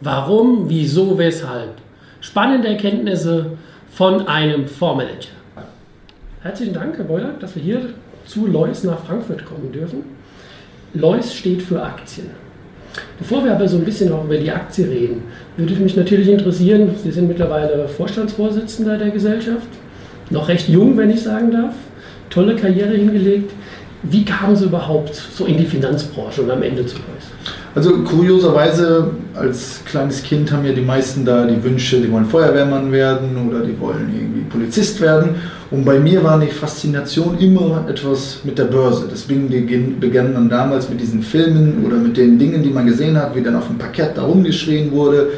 Warum, wieso, weshalb. Spannende Erkenntnisse von einem Fondsmanager. Herzlichen Dank, Herr Beuler, dass wir hier zu Lois nach Frankfurt kommen dürfen. Lois steht für Aktien. Bevor wir aber so ein bisschen auch über die Aktie reden, würde mich natürlich interessieren, Sie sind mittlerweile Vorstandsvorsitzender der Gesellschaft, noch recht jung, wenn ich sagen darf, tolle Karriere hingelegt. Wie kamen Sie überhaupt so in die Finanzbranche und am Ende zu Lois? Also kurioserweise, als kleines Kind haben ja die meisten da die Wünsche, die wollen Feuerwehrmann werden oder die wollen irgendwie Polizist werden. Und bei mir war die Faszination immer etwas mit der Börse. Deswegen begann dann damals mit diesen Filmen oder mit den Dingen, die man gesehen hat, wie dann auf dem Parkett da rumgeschrien wurde.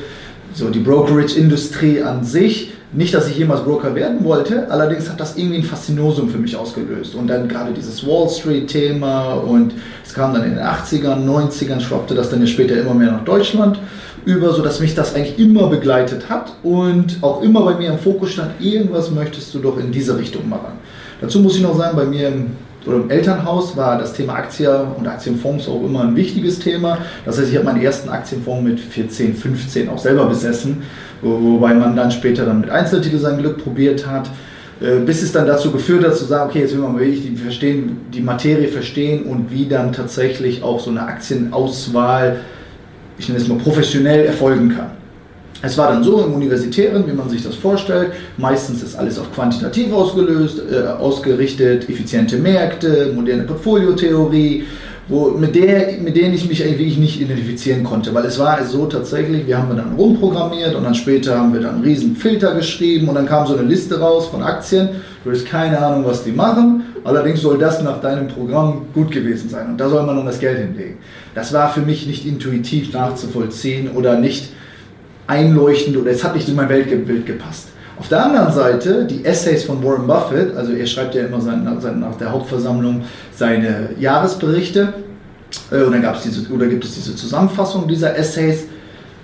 So die Brokerage-Industrie an sich nicht, dass ich jemals Broker werden wollte, allerdings hat das irgendwie ein Faszinosum für mich ausgelöst. Und dann gerade dieses Wall Street-Thema und es kam dann in den 80ern, 90ern, schwappte das dann ja später immer mehr nach Deutschland über, sodass mich das eigentlich immer begleitet hat und auch immer bei mir im Fokus stand, irgendwas möchtest du doch in diese Richtung machen. Dazu muss ich noch sagen, bei mir im, oder im Elternhaus war das Thema Aktien und Aktienfonds auch immer ein wichtiges Thema. Das heißt, ich habe meinen ersten Aktienfonds mit 14, 15 auch selber besessen wobei man dann später dann mit Einzeltitel sein Glück probiert hat, äh, bis es dann dazu geführt hat zu sagen, okay, jetzt will man wirklich die, verstehen, die Materie verstehen und wie dann tatsächlich auch so eine Aktienauswahl, ich nenne es mal professionell, erfolgen kann. Es war dann so im Universitären, wie man sich das vorstellt. Meistens ist alles auf quantitativ ausgelöst, äh, ausgerichtet, effiziente Märkte, moderne Portfoliotheorie wo, mit, der, mit denen ich mich eigentlich nicht identifizieren konnte, weil es war so tatsächlich, wir haben dann rumprogrammiert und dann später haben wir dann einen riesen Filter geschrieben und dann kam so eine Liste raus von Aktien, du hast keine Ahnung, was die machen, allerdings soll das nach deinem Programm gut gewesen sein und da soll man dann das Geld hinlegen. Das war für mich nicht intuitiv nachzuvollziehen oder nicht einleuchtend oder es hat nicht in mein Weltbild gepasst. Auf der anderen Seite die Essays von Warren Buffett, also er schreibt ja immer sein, nach der Hauptversammlung seine Jahresberichte äh, und dann gab's diese, oder gibt es diese Zusammenfassung dieser Essays.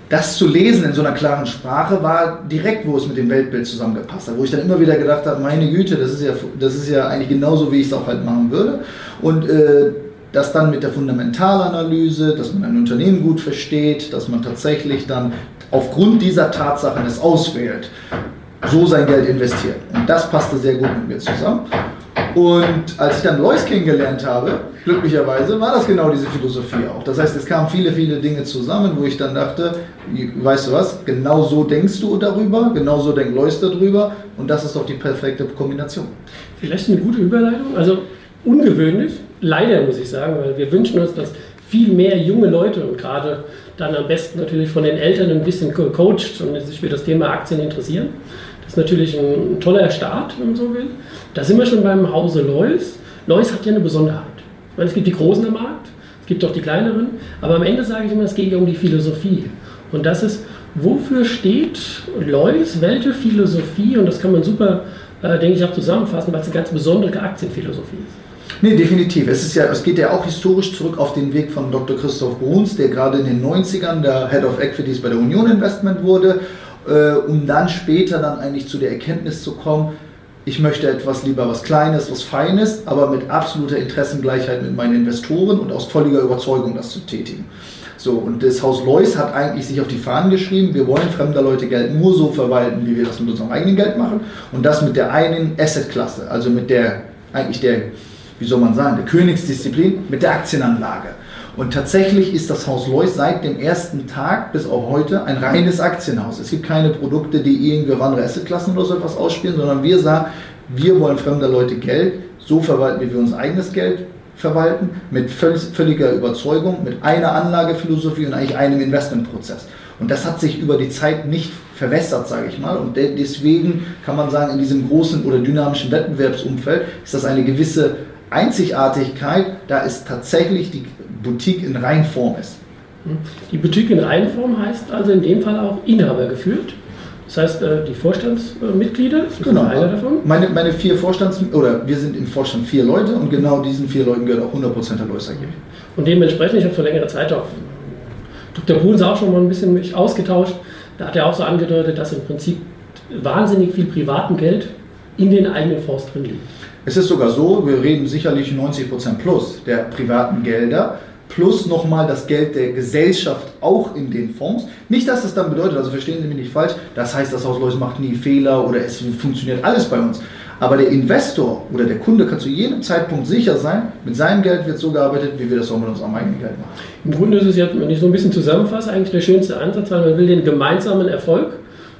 Das zu lesen in so einer klaren Sprache war direkt, wo es mit dem Weltbild zusammengepasst hat, wo ich dann immer wieder gedacht habe, meine Güte, das ist ja, das ist ja eigentlich genauso, wie ich es auch halt machen würde. Und äh, das dann mit der Fundamentalanalyse, dass man ein Unternehmen gut versteht, dass man tatsächlich dann aufgrund dieser Tatsachen es auswählt so sein Geld investieren. Und das passte sehr gut mit mir zusammen. Und als ich dann Lois kennengelernt habe, glücklicherweise, war das genau diese Philosophie auch. Das heißt, es kamen viele, viele Dinge zusammen, wo ich dann dachte, weißt du was, genau so denkst du darüber, genau so denkt Lois darüber und das ist doch die perfekte Kombination. Vielleicht eine gute Überleitung, also ungewöhnlich, leider muss ich sagen, weil wir wünschen uns, dass viel mehr junge Leute und gerade dann am besten natürlich von den Eltern ein bisschen coacht und sich für das Thema Aktien interessieren ist natürlich ein, toller Start, wenn man so will. Da sind wir schon beim Hause Lois. Lois hat ja eine Besonderheit. Ich meine, es gibt die Großen am Markt, es gibt auch die kleineren, aber am Ende sage ich immer, es geht ja um die Philosophie. Und das ist, wofür steht Lois, welche Philosophie? Und das kann man super, äh, denke ich, auch zusammenfassen, weil es eine ganz besondere Aktienphilosophie ist. Nee, definitiv. Es, ist ja, es geht ja auch historisch zurück auf den Weg von Dr. Christoph Bruns, der gerade in den 90ern der Head of Equities bei der Union Investment wurde äh, um dann später dann eigentlich zu der Erkenntnis zu kommen, ich möchte etwas lieber was Kleines, was Feines, aber mit absoluter Interessengleichheit mit meinen Investoren und aus völliger Überzeugung das zu tätigen. So, und das Haus Lois hat eigentlich sich auf die Fahnen geschrieben, wir wollen fremder Leute Geld nur so verwalten, wie wir das mit unserem eigenen Geld machen und das mit der einen Assetklasse, also mit der, eigentlich der, wie soll man sagen, der Königsdisziplin, mit der Aktienanlage. Und tatsächlich ist das Haus Lois seit dem ersten Tag bis auf heute ein reines Aktienhaus. Es gibt keine Produkte, die irgendwie andere Assetklassen oder so etwas ausspielen, sondern wir sagen, wir wollen fremder Leute Geld so verwalten, wie wir unser eigenes Geld verwalten, mit völliger Überzeugung, mit einer Anlagephilosophie und eigentlich einem Investmentprozess. Und das hat sich über die Zeit nicht verwässert, sage ich mal. Und deswegen kann man sagen, in diesem großen oder dynamischen Wettbewerbsumfeld ist das eine gewisse Einzigartigkeit, da es tatsächlich die Boutique in Reinform ist. Die Boutique in Reinform heißt also in dem Fall auch Inhaber geführt. Das heißt, äh, die Vorstandsmitglieder, das genau. einer davon? Meine, meine vier Vorstands- oder wir sind im Vorstand vier Leute und genau diesen vier Leuten gehört auch 100% der Lois AG. Und dementsprechend, ich habe vor längerer Zeit auch Dr. Bruns auch schon mal ein bisschen mich ausgetauscht. Da hat er auch so angedeutet, dass im Prinzip wahnsinnig viel privaten Geld in den eigenen Fonds drin liegt. Es ist sogar so, wir reden sicherlich 90% plus der privaten Gelder plus nochmal das Geld der Gesellschaft auch in den Fonds. Nicht, dass das dann bedeutet, also verstehen Sie mich nicht falsch, das heißt, das Haus Lois macht nie Fehler oder es funktioniert alles bei uns. Aber der Investor oder der Kunde kann zu jedem Zeitpunkt sicher sein, mit seinem Geld wird so gearbeitet, wie wir das auch mit unserem eigenen Geld machen. Im Grunde ist es ja, wenn ich so ein bisschen zusammenfasse, eigentlich der schönste Ansatz, weil man will den gemeinsamen Erfolg,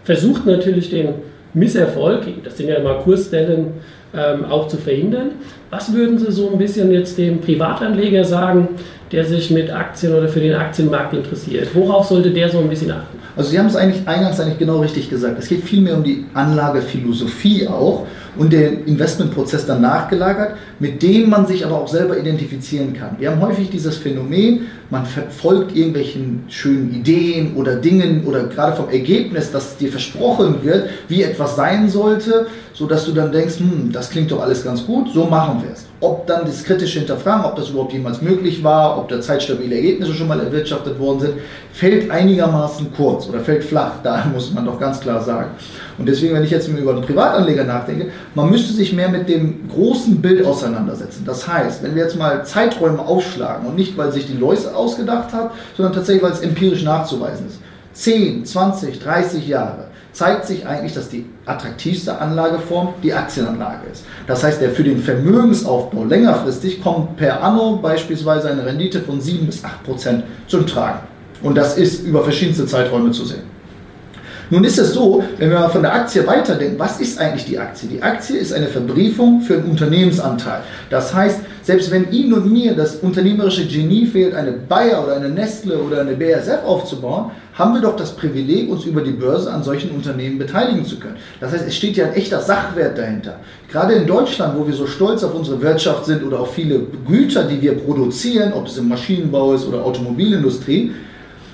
versucht natürlich den Misserfolg, das sind ja immer Kursstellen, ähm, auch zu verhindern. Was würden Sie so ein bisschen jetzt dem Privatanleger sagen, der sich mit Aktien oder für den Aktienmarkt interessiert? Worauf sollte der so ein bisschen achten? Also Sie haben es eigentlich eingangs eigentlich genau richtig gesagt. Es geht vielmehr um die Anlagephilosophie auch und den Investmentprozess dann nachgelagert, mit dem man sich aber auch selber identifizieren kann. Wir haben häufig dieses Phänomen, man verfolgt irgendwelchen schönen Ideen oder Dingen oder gerade vom Ergebnis, das dir versprochen wird, wie etwas sein sollte, sodass du dann denkst, hm, das klingt doch alles ganz gut, so machen wir es. Ob dann das kritische Hinterfragen, ob das überhaupt jemals möglich war, ob da zeitstabile Ergebnisse schon mal erwirtschaftet worden sind, fällt einigermaßen kurz oder fällt flach, da muss man doch ganz klar sagen. Und deswegen, wenn ich jetzt über einen Privatanleger nachdenke, man müsste sich mehr mit dem großen Bild auseinandersetzen. Das heißt, wenn wir jetzt mal Zeiträume aufschlagen und nicht, weil sich die Läuse ausgedacht hat, sondern tatsächlich, weil es empirisch nachzuweisen ist. 10, 20, 30 Jahre zeigt sich eigentlich, dass die attraktivste Anlageform die Aktienanlage ist. Das heißt, der für den Vermögensaufbau längerfristig kommt per anno beispielsweise eine Rendite von 7 bis 8 Prozent zum Tragen. Und das ist über verschiedenste Zeiträume zu sehen. Nun ist es so, wenn wir mal von der Aktie weiterdenken, was ist eigentlich die Aktie? Die Aktie ist eine Verbriefung für einen Unternehmensanteil. Das heißt, selbst wenn Ihnen und mir das unternehmerische Genie fehlt, eine Bayer oder eine Nestle oder eine BASF aufzubauen, haben wir doch das Privileg, uns über die Börse an solchen Unternehmen beteiligen zu können. Das heißt, es steht ja ein echter Sachwert dahinter. Gerade in Deutschland, wo wir so stolz auf unsere Wirtschaft sind oder auf viele Güter, die wir produzieren, ob es im Maschinenbau ist oder Automobilindustrie,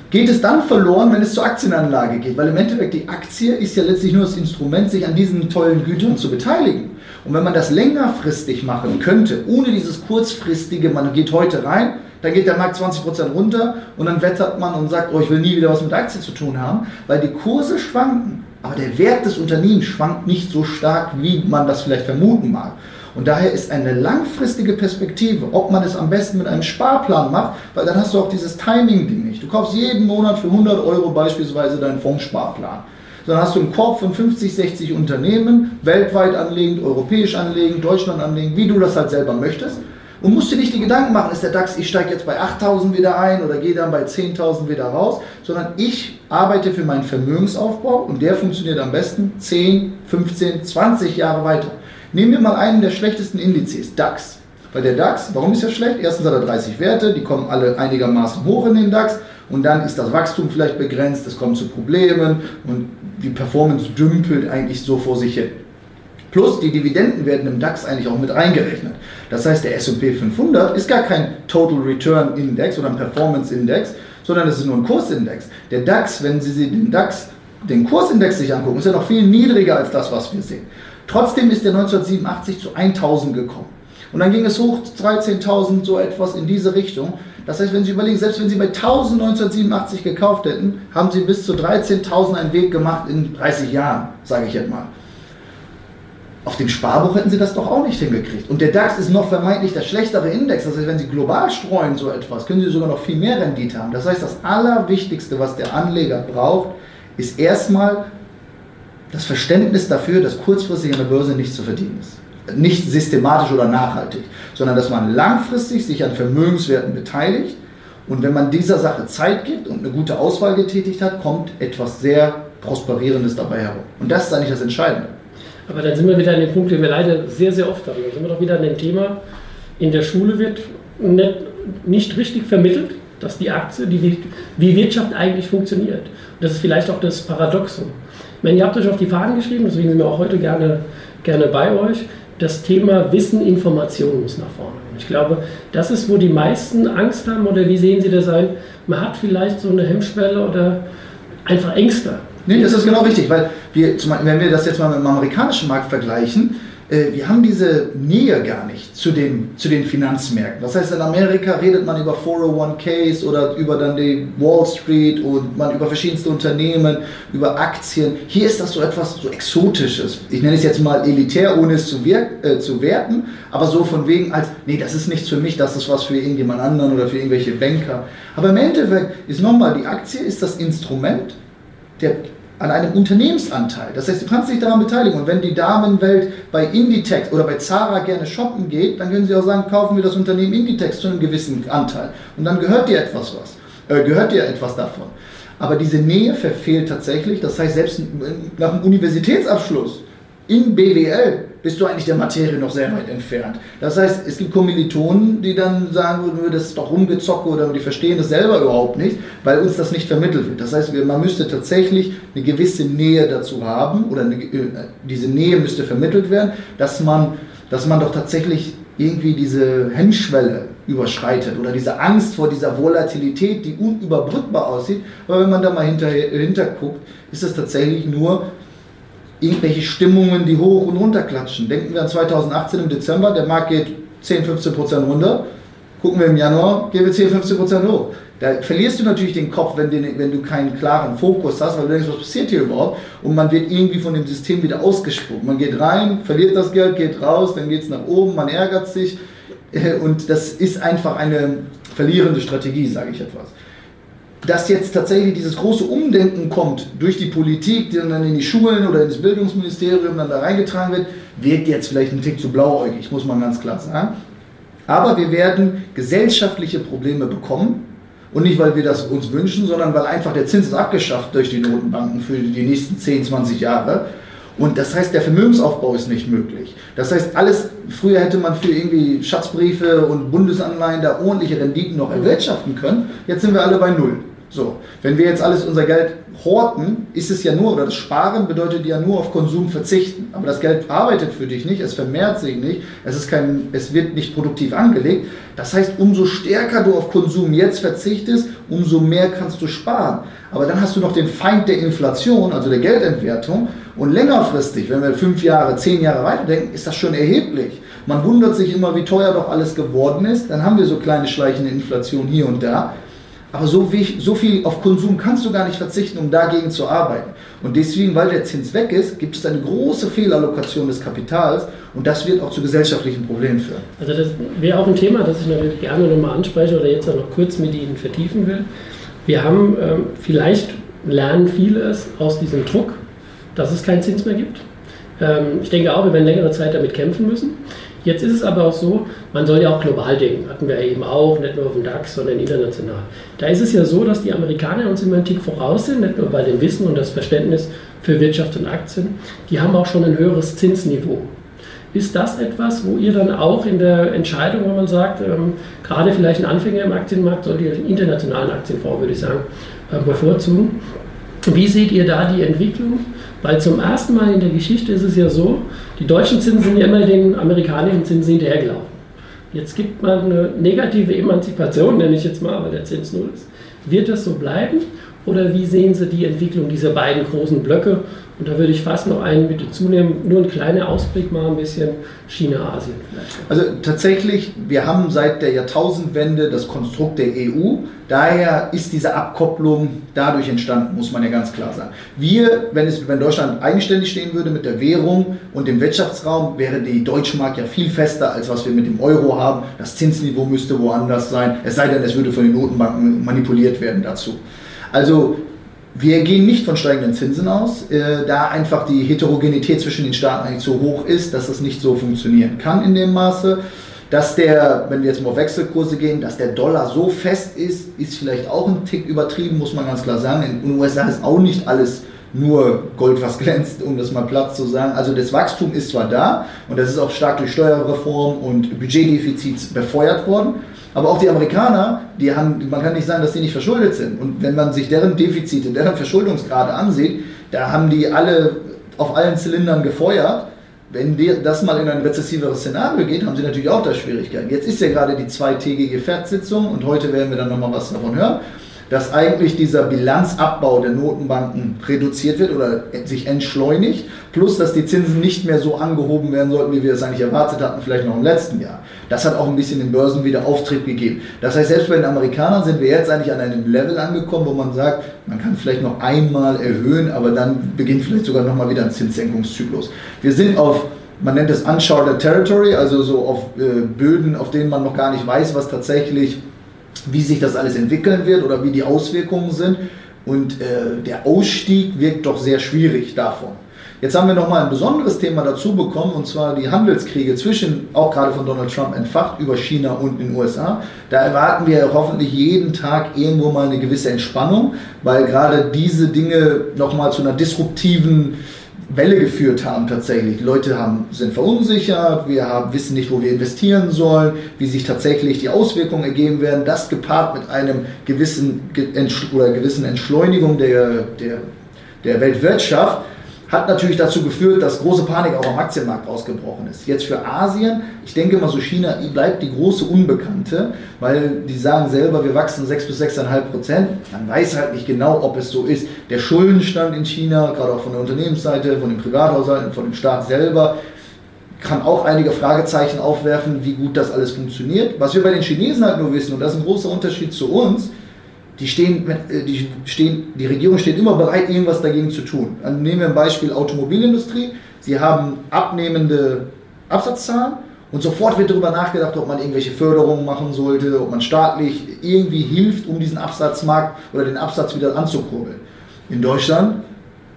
geht es dann verloren, wenn es zur Aktienanlage geht. Weil im Endeffekt die Aktie ist ja letztlich nur das Instrument, sich an diesen tollen Gütern zu beteiligen. Und wenn man das längerfristig machen könnte, ohne dieses kurzfristige, man geht heute rein, dann geht der Markt 20% runter und dann wettert man und sagt, oh, ich will nie wieder was mit Aktien zu tun haben, weil die Kurse schwanken, aber der Wert des Unternehmens schwankt nicht so stark, wie man das vielleicht vermuten mag. Und daher ist eine langfristige Perspektive, ob man es am besten mit einem Sparplan macht, weil dann hast du auch dieses Timing-Ding nicht. Du kaufst jeden Monat für 100 Euro beispielsweise deinen Fondssparplan. Dann hast du einen Korb von 50, 60 Unternehmen, weltweit anlegend, europäisch anlegend, Deutschland anlegend, wie du das halt selber möchtest. Und musst dir nicht die Gedanken machen, ist der DAX, ich steige jetzt bei 8000 wieder ein oder gehe dann bei 10.000 wieder raus, sondern ich arbeite für meinen Vermögensaufbau und der funktioniert am besten 10, 15, 20 Jahre weiter. Nehmen wir mal einen der schlechtesten Indizes, DAX. Weil der DAX, warum ist er schlecht? Erstens hat er 30 Werte, die kommen alle einigermaßen hoch in den DAX und dann ist das Wachstum vielleicht begrenzt, es kommt zu Problemen und die Performance dümpelt eigentlich so vor sich hin. Plus die Dividenden werden im DAX eigentlich auch mit reingerechnet. Das heißt, der S&P 500 ist gar kein Total Return Index oder ein Performance Index, sondern es ist nur ein Kursindex. Der DAX, wenn Sie den DAX, den Kursindex sich angucken, ist ja noch viel niedriger als das, was wir sehen. Trotzdem ist er 1987 zu 1000 gekommen. Und dann ging es hoch, 13.000, so etwas in diese Richtung. Das heißt, wenn Sie überlegen, selbst wenn Sie bei 1000 1987 gekauft hätten, haben Sie bis zu 13.000 einen Weg gemacht in 30 Jahren, sage ich jetzt mal. Auf dem Sparbuch hätten Sie das doch auch nicht hingekriegt. Und der DAX ist noch vermeintlich der schlechtere Index. Das heißt, wenn Sie global streuen so etwas, können Sie sogar noch viel mehr Rendite haben. Das heißt, das Allerwichtigste, was der Anleger braucht, ist erstmal das Verständnis dafür, dass kurzfristig an der Börse nichts zu verdienen ist. Nicht systematisch oder nachhaltig, sondern dass man langfristig sich an Vermögenswerten beteiligt Und wenn man dieser Sache Zeit gibt und eine gute Auswahl getätigt hat, kommt etwas sehr Prosperierendes dabei herum. Und das ist eigentlich das Entscheidende. Aber dann sind wir wieder an dem Punkt, den wir leider sehr, sehr oft haben. Dann sind wir doch wieder an dem Thema, in der Schule wird nicht, nicht richtig vermittelt, dass die Aktie, die, wie Wirtschaft eigentlich funktioniert. Und das ist vielleicht auch das Paradoxon. Meine, ihr habt euch auf die Fahnen geschrieben, deswegen sind wir auch heute gerne, gerne bei euch. Das Thema Wissen, Information muss nach vorne. Ich glaube, das ist, wo die meisten Angst haben, oder wie sehen Sie das ein? Man hat vielleicht so eine Hemmschwelle oder einfach Ängste. Nee, das ist genau richtig, weil wir, wenn wir das jetzt mal mit dem amerikanischen Markt vergleichen, wir haben diese Nähe gar nicht zu den, zu den Finanzmärkten. Das heißt, in Amerika redet man über 401ks oder über dann die Wall Street und man über verschiedenste Unternehmen, über Aktien. Hier ist das so etwas so Exotisches. Ich nenne es jetzt mal elitär, ohne es zu, äh, zu werten, aber so von wegen als, nee, das ist nichts für mich, das ist was für irgendjemand anderen oder für irgendwelche Banker. Aber im Endeffekt ist nochmal, die Aktie ist das Instrument, der an einem Unternehmensanteil. Das heißt, du kannst dich daran beteiligen. Und wenn die Damenwelt bei Inditex oder bei Zara gerne shoppen geht, dann können sie auch sagen, kaufen wir das Unternehmen Inditex zu einem gewissen Anteil. Und dann gehört dir etwas was. Äh, gehört dir etwas davon. Aber diese Nähe verfehlt tatsächlich. Das heißt, selbst nach einem Universitätsabschluss in BWL bist du eigentlich der Materie noch sehr weit entfernt. Das heißt, es gibt Kommilitonen, die dann sagen würden, das ist doch rumgezocke oder die verstehen das selber überhaupt nicht, weil uns das nicht vermittelt wird. Das heißt, man müsste tatsächlich eine gewisse Nähe dazu haben oder eine, äh, diese Nähe müsste vermittelt werden, dass man, dass man doch tatsächlich irgendwie diese Hemmschwelle überschreitet oder diese Angst vor dieser Volatilität, die unüberbrückbar aussieht. Aber wenn man da mal hinter, hinter guckt, ist es tatsächlich nur irgendwelche Stimmungen, die hoch und runter klatschen. Denken wir an 2018 im Dezember, der Markt geht 10, 15 Prozent runter. Gucken wir im Januar, gehen wir 10, 15 Prozent hoch. Da verlierst du natürlich den Kopf, wenn, den, wenn du keinen klaren Fokus hast, weil du denkst, was passiert hier überhaupt? Und man wird irgendwie von dem System wieder ausgespuckt. Man geht rein, verliert das Geld, geht raus, dann geht es nach oben, man ärgert sich. Und das ist einfach eine verlierende Strategie, sage ich etwas dass jetzt tatsächlich dieses große Umdenken kommt durch die Politik, die dann in die Schulen oder ins Bildungsministerium dann da reingetragen wird, wirkt jetzt vielleicht ein Tick zu blauäugig, muss man ganz klar sagen. Aber wir werden gesellschaftliche Probleme bekommen. Und nicht, weil wir das uns wünschen, sondern weil einfach der Zins ist abgeschafft durch die Notenbanken für die nächsten 10, 20 Jahre. Und das heißt, der Vermögensaufbau ist nicht möglich. Das heißt, alles, früher hätte man für irgendwie Schatzbriefe und Bundesanleihen da ordentliche Renditen noch erwirtschaften können. Jetzt sind wir alle bei Null. So, wenn wir jetzt alles unser Geld horten, ist es ja nur, oder das Sparen bedeutet ja nur auf Konsum verzichten. Aber das Geld arbeitet für dich nicht, es vermehrt sich nicht, es, ist kein, es wird nicht produktiv angelegt. Das heißt, umso stärker du auf Konsum jetzt verzichtest, umso mehr kannst du sparen. Aber dann hast du noch den Feind der Inflation, also der Geldentwertung. Und längerfristig, wenn wir fünf Jahre, zehn Jahre weiterdenken, ist das schon erheblich. Man wundert sich immer, wie teuer doch alles geworden ist. Dann haben wir so kleine schleichende Inflation hier und da. Aber so, wie, so viel auf Konsum kannst du gar nicht verzichten, um dagegen zu arbeiten. Und deswegen, weil der Zins weg ist, gibt es eine große Fehlallokation des Kapitals und das wird auch zu gesellschaftlichen Problemen führen. Also das wäre auch ein Thema, das ich natürlich gerne nochmal anspreche oder jetzt auch noch kurz mit Ihnen vertiefen will. Wir haben ähm, vielleicht lernen viele es aus diesem Druck, dass es keinen Zins mehr gibt. Ähm, ich denke auch, wir werden längere Zeit damit kämpfen müssen. Jetzt ist es aber auch so, man soll ja auch global denken, hatten wir eben auch, nicht nur auf dem DAX, sondern international. Da ist es ja so, dass die Amerikaner uns immer einen voraus sind, nicht nur bei dem Wissen und das Verständnis für Wirtschaft und Aktien, die haben auch schon ein höheres Zinsniveau. Ist das etwas, wo ihr dann auch in der Entscheidung, wenn man sagt, ähm, gerade vielleicht ein Anfänger im Aktienmarkt, sollte den internationalen Aktienfonds, würde ich sagen, äh, bevorzugen? Wie seht ihr da die Entwicklung? Weil zum ersten Mal in der Geschichte ist es ja so, die deutschen Zinsen sind ja immer den amerikanischen Zinsen hinterhergelaufen. Jetzt gibt man eine negative Emanzipation, nenne ich jetzt mal, weil der Zins null ist. Wird das so bleiben? Oder wie sehen Sie die Entwicklung dieser beiden großen Blöcke? Und da würde ich fast noch einen bitte zunehmen, nur ein kleiner Ausblick mal ein bisschen China, Asien vielleicht. Also tatsächlich, wir haben seit der Jahrtausendwende das Konstrukt der EU. Daher ist diese Abkopplung dadurch entstanden, muss man ja ganz klar sagen. Wir, wenn, es, wenn Deutschland eigenständig stehen würde mit der Währung und dem Wirtschaftsraum, wäre die Deutsche Mark ja viel fester, als was wir mit dem Euro haben. Das Zinsniveau müsste woanders sein, es sei denn, es würde von den Notenbanken manipuliert werden dazu. Also wir gehen nicht von steigenden Zinsen aus, äh, da einfach die Heterogenität zwischen den Staaten eigentlich so hoch ist, dass es nicht so funktionieren kann in dem Maße. Dass der, wenn wir jetzt mal auf Wechselkurse gehen, dass der Dollar so fest ist, ist vielleicht auch ein Tick übertrieben, muss man ganz klar sagen. In den USA ist auch nicht alles nur Gold, was glänzt, um das mal platt zu sagen. Also das Wachstum ist zwar da und das ist auch stark durch Steuerreform und Budgetdefizits befeuert worden, aber auch die Amerikaner, die haben, man kann nicht sagen, dass die nicht verschuldet sind. Und wenn man sich deren Defizite, deren Verschuldungsgrade ansieht, da haben die alle auf allen Zylindern gefeuert. Wenn das mal in ein rezessiveres Szenario geht, haben sie natürlich auch da Schwierigkeiten. Jetzt ist ja gerade die zweitägige FED-Sitzung und heute werden wir dann nochmal was davon hören dass eigentlich dieser Bilanzabbau der Notenbanken reduziert wird oder sich entschleunigt, plus dass die Zinsen nicht mehr so angehoben werden sollten, wie wir es eigentlich erwartet hatten, vielleicht noch im letzten Jahr. Das hat auch ein bisschen den Börsen wieder Auftrieb gegeben. Das heißt, selbst bei den Amerikanern sind wir jetzt eigentlich an einem Level angekommen, wo man sagt, man kann vielleicht noch einmal erhöhen, aber dann beginnt vielleicht sogar nochmal wieder ein Zinssenkungszyklus. Wir sind auf man nennt es Uncharted Territory, also so auf äh, Böden, auf denen man noch gar nicht weiß, was tatsächlich wie sich das alles entwickeln wird oder wie die Auswirkungen sind. Und äh, der Ausstieg wirkt doch sehr schwierig davon. Jetzt haben wir nochmal ein besonderes Thema dazu bekommen, und zwar die Handelskriege zwischen, auch gerade von Donald Trump entfacht, über China und den USA. Da erwarten wir hoffentlich jeden Tag irgendwo mal eine gewisse Entspannung, weil gerade diese Dinge nochmal zu einer disruptiven Welle geführt haben tatsächlich. Leute haben, sind verunsichert, wir haben, wissen nicht, wo wir investieren sollen, wie sich tatsächlich die Auswirkungen ergeben werden. Das gepaart mit einem gewissen oder gewissen Entschleunigung der, der, der Weltwirtschaft hat natürlich dazu geführt, dass große Panik auch am Aktienmarkt ausgebrochen ist. Jetzt für Asien, ich denke mal so China bleibt die große Unbekannte, weil die sagen selber, wir wachsen 6 bis 6,5 Prozent. Man weiß halt nicht genau, ob es so ist. Der Schuldenstand in China, gerade auch von der Unternehmensseite, von den Privathaushalten, von dem Staat selber, kann auch einige Fragezeichen aufwerfen, wie gut das alles funktioniert. Was wir bei den Chinesen halt nur wissen, und das ist ein großer Unterschied zu uns, die, stehen, äh, die, stehen, die Regierung steht immer bereit, irgendwas dagegen zu tun. Nehmen wir ein Beispiel Automobilindustrie. Sie haben abnehmende Absatzzahlen und sofort wird darüber nachgedacht, ob man irgendwelche Förderungen machen sollte, ob man staatlich irgendwie hilft, um diesen Absatzmarkt oder den Absatz wieder anzukurbeln. In Deutschland,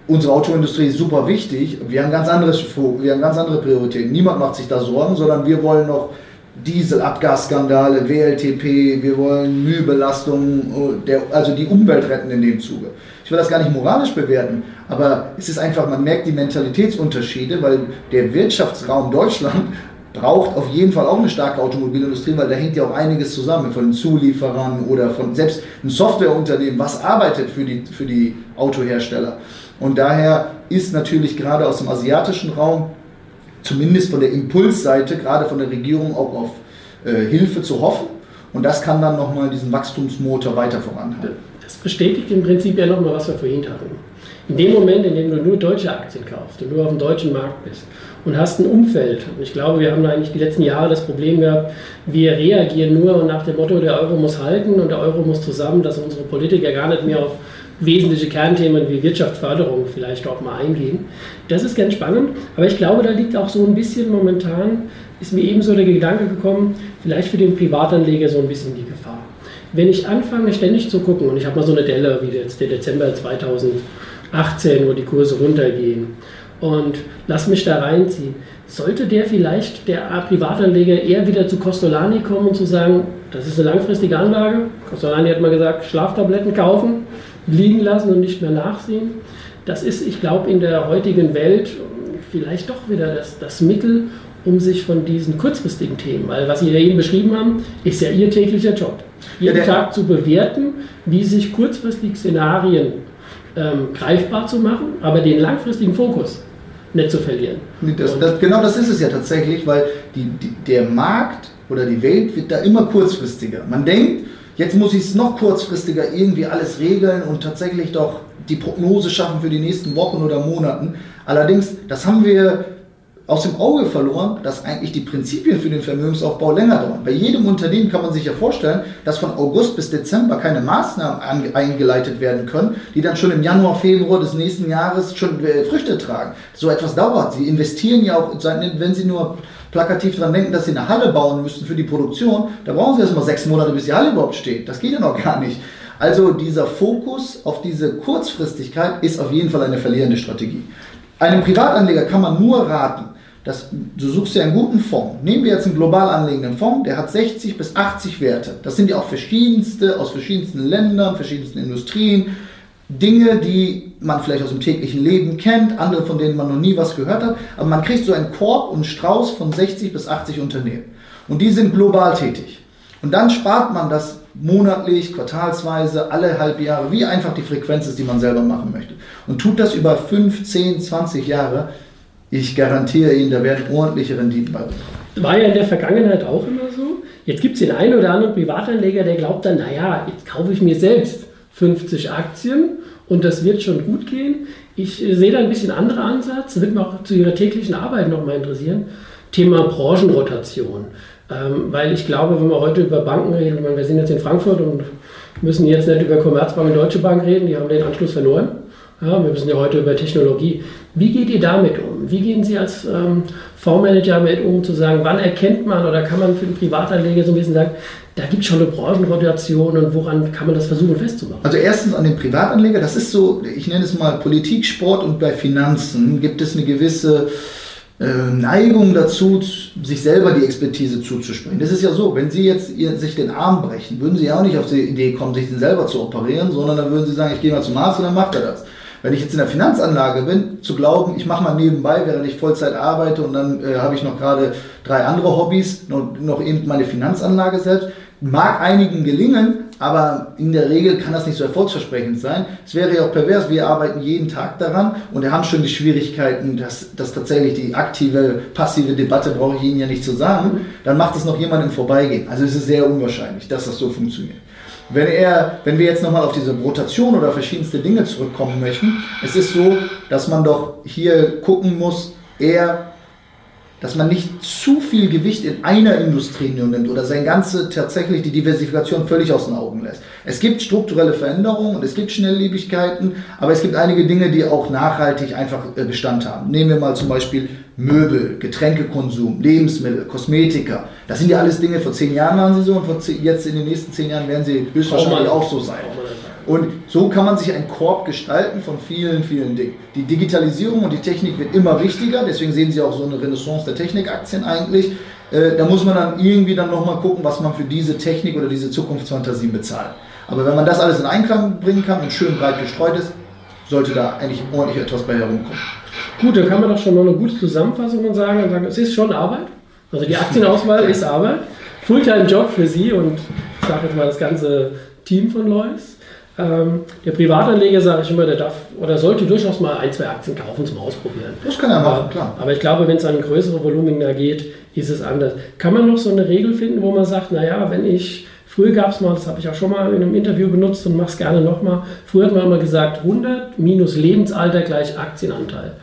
unsere Autoindustrie ist super wichtig. Wir haben ganz, anderes, wir haben ganz andere Prioritäten. Niemand macht sich da Sorgen, sondern wir wollen noch Dieselabgasskandale, WLTP, wir wollen Mühebelastung, also die Umwelt retten in dem Zuge. Ich will das gar nicht moralisch bewerten, aber es ist einfach, man merkt die Mentalitätsunterschiede, weil der Wirtschaftsraum Deutschland braucht auf jeden Fall auch eine starke Automobilindustrie, weil da hängt ja auch einiges zusammen von Zulieferern oder von selbst ein Softwareunternehmen, was arbeitet für die, für die Autohersteller. Und daher ist natürlich gerade aus dem asiatischen Raum zumindest von der Impulsseite, gerade von der Regierung, auch auf äh, Hilfe zu hoffen. Und das kann dann nochmal diesen Wachstumsmotor weiter voranhalten. Das bestätigt im Prinzip ja nochmal, was wir vorhin hatten. In dem Moment, in dem du nur deutsche Aktien kaufst und nur auf dem deutschen Markt bist und hast ein Umfeld, und ich glaube, wir haben eigentlich die letzten Jahre das Problem gehabt, wir reagieren nur nach dem Motto, der Euro muss halten und der Euro muss zusammen, dass unsere Politiker gar nicht mehr auf wesentliche Kernthemen wie Wirtschaftsförderung vielleicht auch mal eingehen. Das ist ganz spannend, aber ich glaube, da liegt auch so ein bisschen momentan, ist mir ebenso der Gedanke gekommen, vielleicht für den Privatanleger so ein bisschen die Gefahr. Wenn ich anfange, ständig zu gucken, und ich habe mal so eine Delle wie jetzt der Dezember 2018, wo die Kurse runtergehen, und lass mich da reinziehen, sollte der vielleicht, der Privatanleger, eher wieder zu Costolani kommen und zu sagen, das ist eine langfristige Anlage. Costolani hat mal gesagt, Schlaftabletten kaufen liegen lassen und nicht mehr nachsehen. Das ist, ich glaube, in der heutigen Welt vielleicht doch wieder das, das Mittel, um sich von diesen kurzfristigen Themen, weil was Sie ja eben beschrieben haben, ist ja Ihr täglicher Job. Jeden ja, Tag zu bewerten, wie sich kurzfristig Szenarien ähm, greifbar zu machen, aber den langfristigen Fokus nicht zu verlieren. Das, das, genau das ist es ja tatsächlich, weil die, die, der Markt oder die Welt wird da immer kurzfristiger. Man denkt, Jetzt muss ich es noch kurzfristiger irgendwie alles regeln und tatsächlich doch die Prognose schaffen für die nächsten Wochen oder Monaten. Allerdings, das haben wir aus dem Auge verloren, dass eigentlich die Prinzipien für den Vermögensaufbau länger dauern. Bei jedem Unternehmen kann man sich ja vorstellen, dass von August bis Dezember keine Maßnahmen eingeleitet werden können, die dann schon im Januar, Februar des nächsten Jahres schon äh, Früchte tragen. So etwas dauert. Sie investieren ja auch, wenn Sie nur plakativ daran denken, dass sie eine Halle bauen müssen für die Produktion, da brauchen sie erstmal sechs Monate, bis die Halle überhaupt steht. Das geht ja noch gar nicht. Also dieser Fokus auf diese Kurzfristigkeit ist auf jeden Fall eine verlierende Strategie. Einem Privatanleger kann man nur raten, dass du suchst dir einen guten Fonds. Nehmen wir jetzt einen global anlegenden Fonds, der hat 60 bis 80 Werte. Das sind ja auch verschiedenste, aus verschiedensten Ländern, verschiedensten Industrien. Dinge, die man vielleicht aus dem täglichen Leben kennt, andere, von denen man noch nie was gehört hat. Aber man kriegt so einen Korb und Strauß von 60 bis 80 Unternehmen. Und die sind global tätig. Und dann spart man das monatlich, quartalsweise, alle halbe Jahre, wie einfach die Frequenz ist, die man selber machen möchte. Und tut das über 5, 10, 20 Jahre. Ich garantiere Ihnen, da werden ordentliche Renditen bei War ja in der Vergangenheit auch immer so. Jetzt gibt es den einen oder anderen Privatanleger, der glaubt dann, naja, jetzt kaufe ich mir selbst 50 Aktien und das wird schon gut gehen. Ich äh, sehe da ein bisschen anderen Ansatz, wird mich auch zu Ihrer täglichen Arbeit nochmal interessieren. Thema Branchenrotation. Ähm, weil ich glaube, wenn wir heute über Banken reden, meine, wir sind jetzt in Frankfurt und müssen jetzt nicht über Commerzbank und Deutsche Bank reden, die haben den Anschluss verloren. Ja, wir müssen ja heute über Technologie. Wie geht ihr damit um? Wie gehen Sie als ähm, Fondsmanager damit um, zu sagen, wann erkennt man oder kann man für den Privatanleger so ein bisschen sagen, da gibt es schon eine Branchenrotation und woran kann man das versuchen festzumachen? Also erstens an den Privatanleger, das ist so, ich nenne es mal Politik, Sport und bei Finanzen gibt es eine gewisse äh, Neigung dazu, sich selber die Expertise zuzusprechen. Das ist ja so, wenn Sie jetzt sich den Arm brechen, würden Sie ja auch nicht auf die Idee kommen, sich den selber zu operieren, sondern dann würden Sie sagen, ich gehe mal zum Arzt und dann macht er das. Wenn ich jetzt in der Finanzanlage bin, zu glauben, ich mache mal nebenbei, während ich Vollzeit arbeite und dann äh, habe ich noch gerade drei andere Hobbys, noch, noch eben meine Finanzanlage selbst, mag einigen gelingen, aber in der Regel kann das nicht so erfolgsversprechend sein. Es wäre ja auch pervers, wir arbeiten jeden Tag daran und wir haben schon die Schwierigkeiten, dass, dass tatsächlich die aktive, passive Debatte, brauche ich Ihnen ja nicht zu sagen, dann macht es noch jemand im Vorbeigehen. Also es ist sehr unwahrscheinlich, dass das so funktioniert. Wenn, er, wenn wir jetzt nochmal auf diese Rotation oder verschiedenste Dinge zurückkommen möchten, es ist so, dass man doch hier gucken muss, eher dass man nicht zu viel Gewicht in einer Industrie nur nimmt oder sein ganze tatsächlich die Diversifikation völlig aus den Augen lässt. Es gibt strukturelle Veränderungen und es gibt Schnelllebigkeiten, aber es gibt einige Dinge, die auch nachhaltig einfach äh, Bestand haben. Nehmen wir mal zum Beispiel Möbel, Getränkekonsum, Lebensmittel, Kosmetika. Das sind ja alles Dinge, vor zehn Jahren waren sie so und jetzt in den nächsten zehn Jahren werden sie höchstwahrscheinlich auch so sein. Und so kann man sich einen Korb gestalten von vielen, vielen Dingen. Die Digitalisierung und die Technik wird immer wichtiger, deswegen sehen Sie auch so eine Renaissance der Technikaktien eigentlich. Äh, da muss man dann irgendwie dann nochmal gucken, was man für diese Technik oder diese Zukunftsfantasien bezahlt. Aber wenn man das alles in Einklang bringen kann und schön breit gestreut ist, sollte da eigentlich ordentlich etwas bei herumkommen. Gut, dann kann man doch schon mal eine gute Zusammenfassung sagen und sagen, es ist schon Arbeit. Also die Aktienauswahl ist Arbeit. Fulltime-Job für Sie und ich sage jetzt mal das ganze Team von Lois. Ähm, der Privatanleger, sage ich immer, der darf oder sollte durchaus mal ein, zwei Aktien kaufen zum Ausprobieren. Das kann er machen, klar. Aber ich glaube, wenn es an größere Volumina geht, ist es anders. Kann man noch so eine Regel finden, wo man sagt, naja, wenn ich, früher gab es mal, das habe ich auch schon mal in einem Interview benutzt und mache es gerne nochmal, früher hat man immer gesagt, 100 minus Lebensalter gleich Aktienanteil.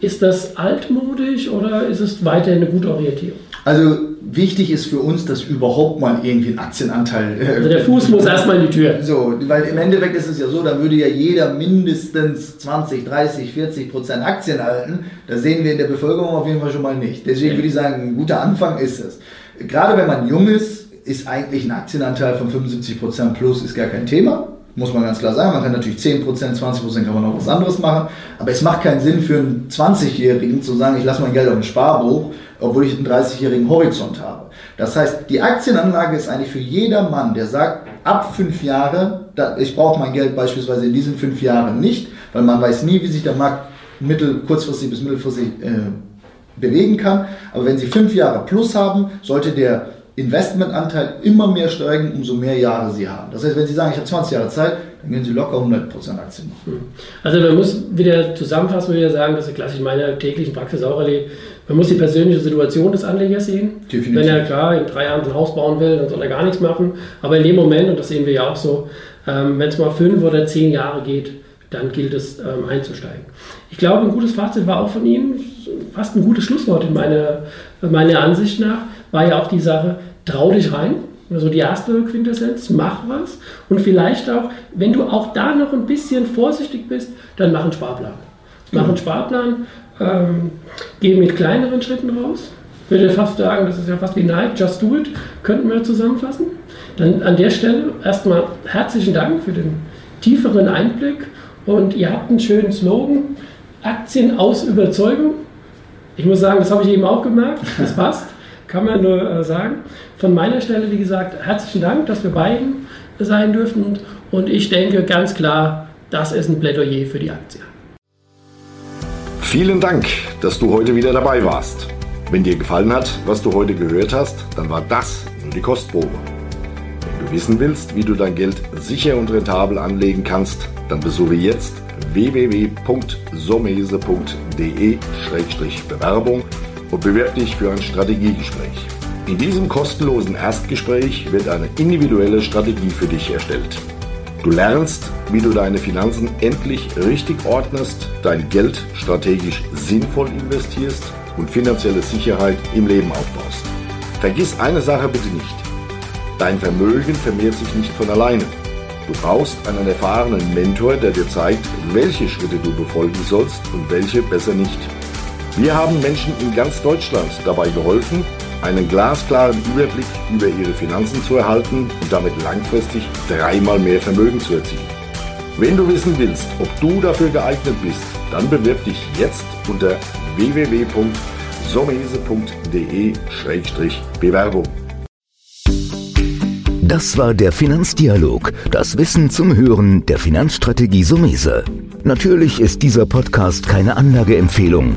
Ist das altmodisch oder ist es weiterhin eine gute Orientierung? Also wichtig ist für uns, dass überhaupt mal irgendwie ein Aktienanteil. Äh, also der Fuß muss erstmal in die Tür. So, weil im Endeffekt ist es ja so, da würde ja jeder mindestens 20, 30, 40 Prozent Aktien halten. Das sehen wir in der Bevölkerung auf jeden Fall schon mal nicht. Deswegen würde ich sagen, ein guter Anfang ist es. Gerade wenn man jung ist, ist eigentlich ein Aktienanteil von 75 Prozent plus ist gar kein Thema. Muss man ganz klar sagen. Man kann natürlich 10%, 20% kann man auch was anderes machen. Aber es macht keinen Sinn für einen 20-Jährigen zu sagen, ich lasse mein Geld auf ein Sparbuch, obwohl ich einen 30-jährigen Horizont habe. Das heißt, die Aktienanlage ist eigentlich für jeder Mann, der sagt, ab fünf Jahre, ich brauche mein Geld beispielsweise in diesen fünf Jahren nicht, weil man weiß nie, wie sich der Markt mittel, kurzfristig bis mittelfristig äh, bewegen kann. Aber wenn Sie fünf Jahre plus haben, sollte der Investmentanteil immer mehr steigen, umso mehr Jahre Sie haben. Das heißt, wenn Sie sagen, ich habe 20 Jahre Zeit, dann gehen Sie locker 100% Aktien machen. Hm. Also man muss wieder zusammenfassen, wieder sagen, dass ich klassisch in meiner täglichen Praxis auch erlebe, man muss die persönliche Situation des Anlegers sehen. Definitiv. Wenn er klar in drei Jahren ein Haus bauen will, dann soll er gar nichts machen. Aber in dem Moment, und das sehen wir ja auch so, ähm, wenn es mal fünf oder zehn Jahre geht, dann gilt es ähm, einzusteigen. Ich glaube, ein gutes Fazit war auch von Ihnen, fast ein gutes Schlusswort in meiner, meiner Ansicht nach war ja auch die Sache, trau dich rein. Also die erste Quintessenz, mach was. Und vielleicht auch, wenn du auch da noch ein bisschen vorsichtig bist, dann mach einen Sparplan. Mach einen Sparplan, ähm, geh mit kleineren Schritten raus. Ich würde fast sagen, das ist ja fast wie Nike, just do it, könnten wir zusammenfassen. Dann an der Stelle erstmal herzlichen Dank für den tieferen Einblick und ihr habt einen schönen Slogan, Aktien aus Überzeugung Ich muss sagen, das habe ich eben auch gemerkt. Das passt, kann man nur äh, sagen. Von meiner Stelle, wie gesagt, herzlichen Dank, dass wir beiden sein dürfen. Und ich denke ganz klar, das ist ein Plädoyer für die Aktie. Vielen Dank, dass du heute wieder dabei warst. Wenn dir gefallen hat, was du heute gehört hast, dann war das nur die Kostprobe. Wenn du wissen willst, wie du dein Geld sicher und rentabel anlegen kannst, dann besuche jetzt www.somese.de-bewerbung und bewerb dich für ein Strategiegespräch. In diesem kostenlosen Erstgespräch wird eine individuelle Strategie für dich erstellt. Du lernst, wie du deine Finanzen endlich richtig ordnest, dein Geld strategisch sinnvoll investierst und finanzielle Sicherheit im Leben aufbaust. Vergiss eine Sache bitte nicht. Dein Vermögen vermehrt sich nicht von alleine. Du brauchst einen erfahrenen Mentor, der dir zeigt, welche Schritte du befolgen sollst und welche besser nicht. Wir haben Menschen in ganz Deutschland dabei geholfen, einen glasklaren Überblick über ihre Finanzen zu erhalten und damit langfristig dreimal mehr Vermögen zu erzielen. Wenn du wissen willst, ob du dafür geeignet bist, dann bewirb dich jetzt unter www.somese.de-bewerbung. Das war der Finanzdialog, das Wissen zum Hören der Finanzstrategie Sumese. Natürlich ist dieser Podcast keine Anlageempfehlung.